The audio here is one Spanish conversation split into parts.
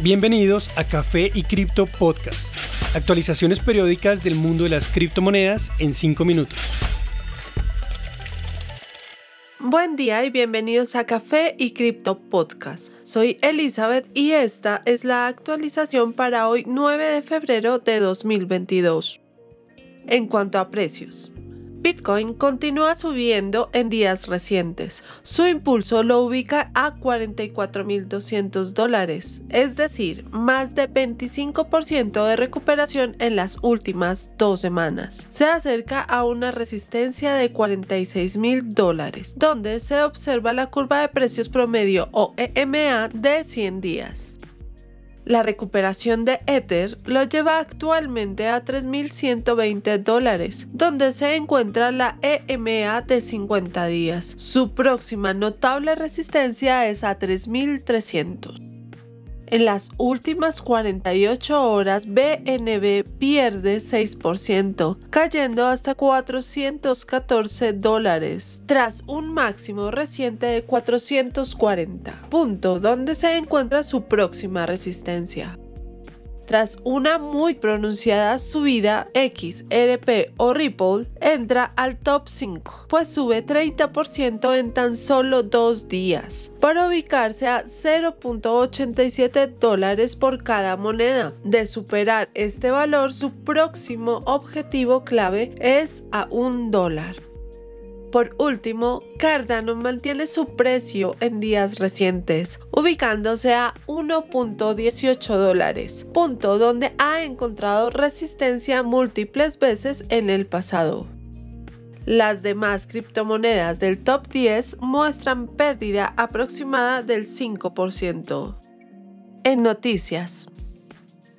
Bienvenidos a Café y Cripto Podcast. Actualizaciones periódicas del mundo de las criptomonedas en 5 minutos. Buen día y bienvenidos a Café y Cripto Podcast. Soy Elizabeth y esta es la actualización para hoy 9 de febrero de 2022. En cuanto a precios, Bitcoin continúa subiendo en días recientes. Su impulso lo ubica a 44.200 dólares, es decir, más de 25% de recuperación en las últimas dos semanas. Se acerca a una resistencia de 46.000 dólares, donde se observa la curva de precios promedio o EMA de 100 días. La recuperación de Ether lo lleva actualmente a 3.120 dólares, donde se encuentra la EMA de 50 días. Su próxima notable resistencia es a 3.300. En las últimas 48 horas, BNB pierde 6%, cayendo hasta 414 dólares, tras un máximo reciente de 440, punto donde se encuentra su próxima resistencia. Tras una muy pronunciada subida, XRP o Ripple entra al top 5, pues sube 30% en tan solo dos días, para ubicarse a 0.87 dólares por cada moneda. De superar este valor, su próximo objetivo clave es a un dólar. Por último, Cardano mantiene su precio en días recientes, ubicándose a 1.18 dólares, punto donde ha encontrado resistencia múltiples veces en el pasado. Las demás criptomonedas del top 10 muestran pérdida aproximada del 5%. En noticias,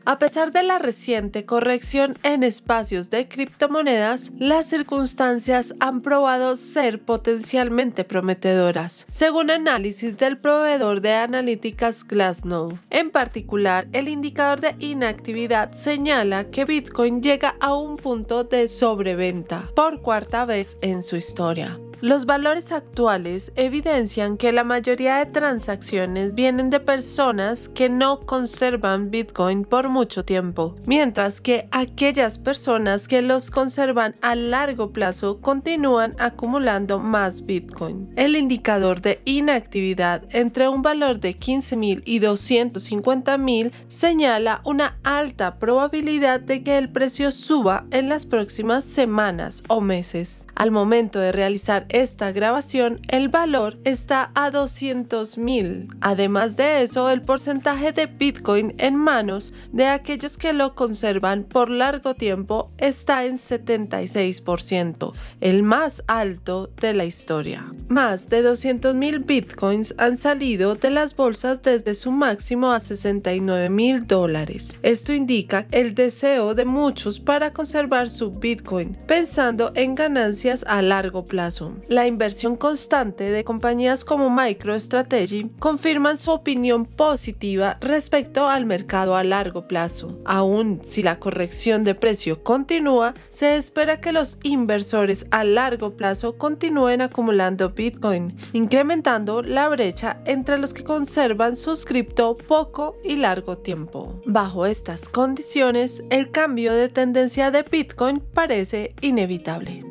a pesar de la reciente corrección en espacios de criptomonedas, las circunstancias han probado ser potencialmente prometedoras, según análisis del proveedor de analíticas Glassnode. En particular, el indicador de inactividad señala que Bitcoin llega a un punto de sobreventa por cuarta vez en su historia. Los valores actuales evidencian que la mayoría de transacciones vienen de personas que no conservan Bitcoin por mucho tiempo, mientras que aquellas personas que los conservan a largo plazo continúan acumulando más Bitcoin. El indicador de inactividad entre un valor de 15.000 y 250.000 señala una alta probabilidad de que el precio suba en las próximas semanas o meses. Al momento de realizar esta grabación, el valor está a 200.000. Además de eso, el porcentaje de Bitcoin en manos de aquellos que lo conservan por largo tiempo está en 76%, el más alto de la historia. Más de 200.000 Bitcoins han salido de las bolsas desde su máximo a 69.000 dólares. Esto indica el deseo de muchos para conservar su Bitcoin, pensando en ganancias a largo plazo. La inversión constante de compañías como MicroStrategy confirman su opinión positiva respecto al mercado a largo plazo. Aún si la corrección de precio continúa, se espera que los inversores a largo plazo continúen acumulando Bitcoin, incrementando la brecha entre los que conservan sus cripto poco y largo tiempo. Bajo estas condiciones, el cambio de tendencia de Bitcoin parece inevitable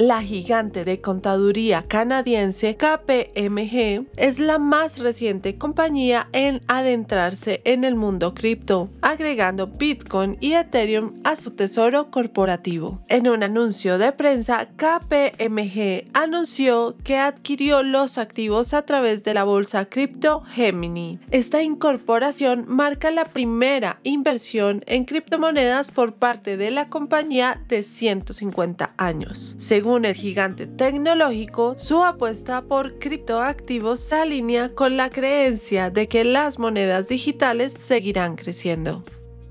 la gigante de contaduría canadiense KPMG es la más reciente compañía en adentrarse en el mundo cripto, agregando Bitcoin y Ethereum a su tesoro corporativo. En un anuncio de prensa, KPMG anunció que adquirió los activos a través de la bolsa cripto Gemini. Esta incorporación marca la primera inversión en criptomonedas por parte de la compañía de 150 años. Según según el gigante tecnológico, su apuesta por criptoactivos se alinea con la creencia de que las monedas digitales seguirán creciendo.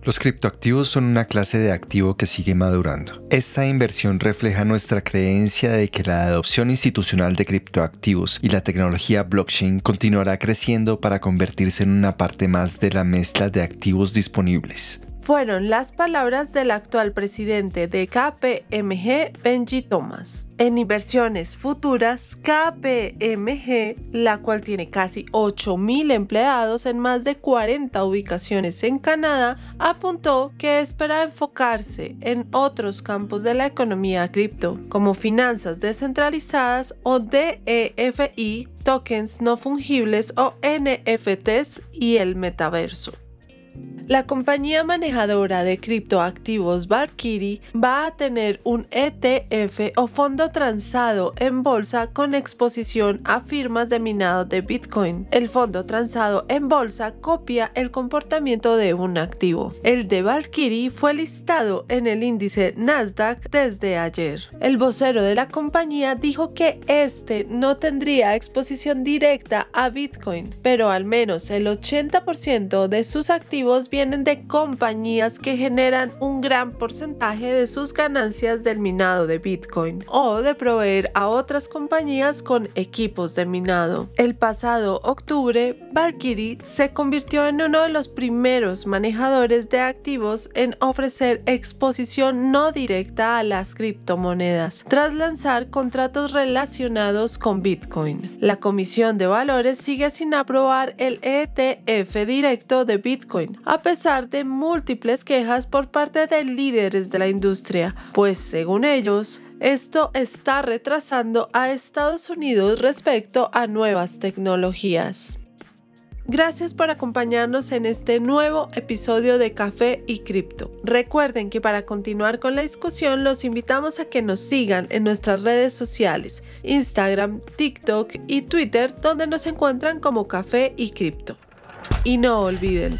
Los criptoactivos son una clase de activo que sigue madurando. Esta inversión refleja nuestra creencia de que la adopción institucional de criptoactivos y la tecnología blockchain continuará creciendo para convertirse en una parte más de la mezcla de activos disponibles Fueron las palabras del actual presidente de KPMG, Benji Thomas. En inversiones futuras, KPMG, la cual tiene casi 8.000 empleados en más de 40 ubicaciones en Canadá, apuntó que espera enfocarse en otros campos de la economía cripto, como finanzas descentralizadas o DEFI, tokens no fungibles o NFTs y el metaverso. La compañía manejadora de criptoactivos Valkyrie va a tener un ETF o fondo transado en bolsa con exposición a firmas de minado de Bitcoin. El fondo transado en bolsa copia el comportamiento de un activo. El de Valkyrie fue listado en el índice Nasdaq desde ayer. El vocero de la compañía dijo que este no tendría exposición directa a Bitcoin, pero al menos el 80% de sus activos vienen de compañías que generan un gran porcentaje de sus ganancias del minado de Bitcoin o de proveer a otras compañías con equipos de minado. El pasado octubre, Valkyrie se convirtió en uno de los primeros manejadores de activos en ofrecer exposición no directa a las criptomonedas, tras lanzar contratos relacionados con Bitcoin. La Comisión de Valores sigue sin aprobar el ETF directo de Bitcoin, pesar de múltiples quejas por parte de líderes de la industria, pues según ellos, esto está retrasando a Estados Unidos respecto a nuevas tecnologías. Gracias por acompañarnos en este nuevo episodio de Café y Cripto. Recuerden que para continuar con la discusión los invitamos a que nos sigan en nuestras redes sociales, Instagram, TikTok y Twitter, donde nos encuentran como Café y Cripto. Y no olviden,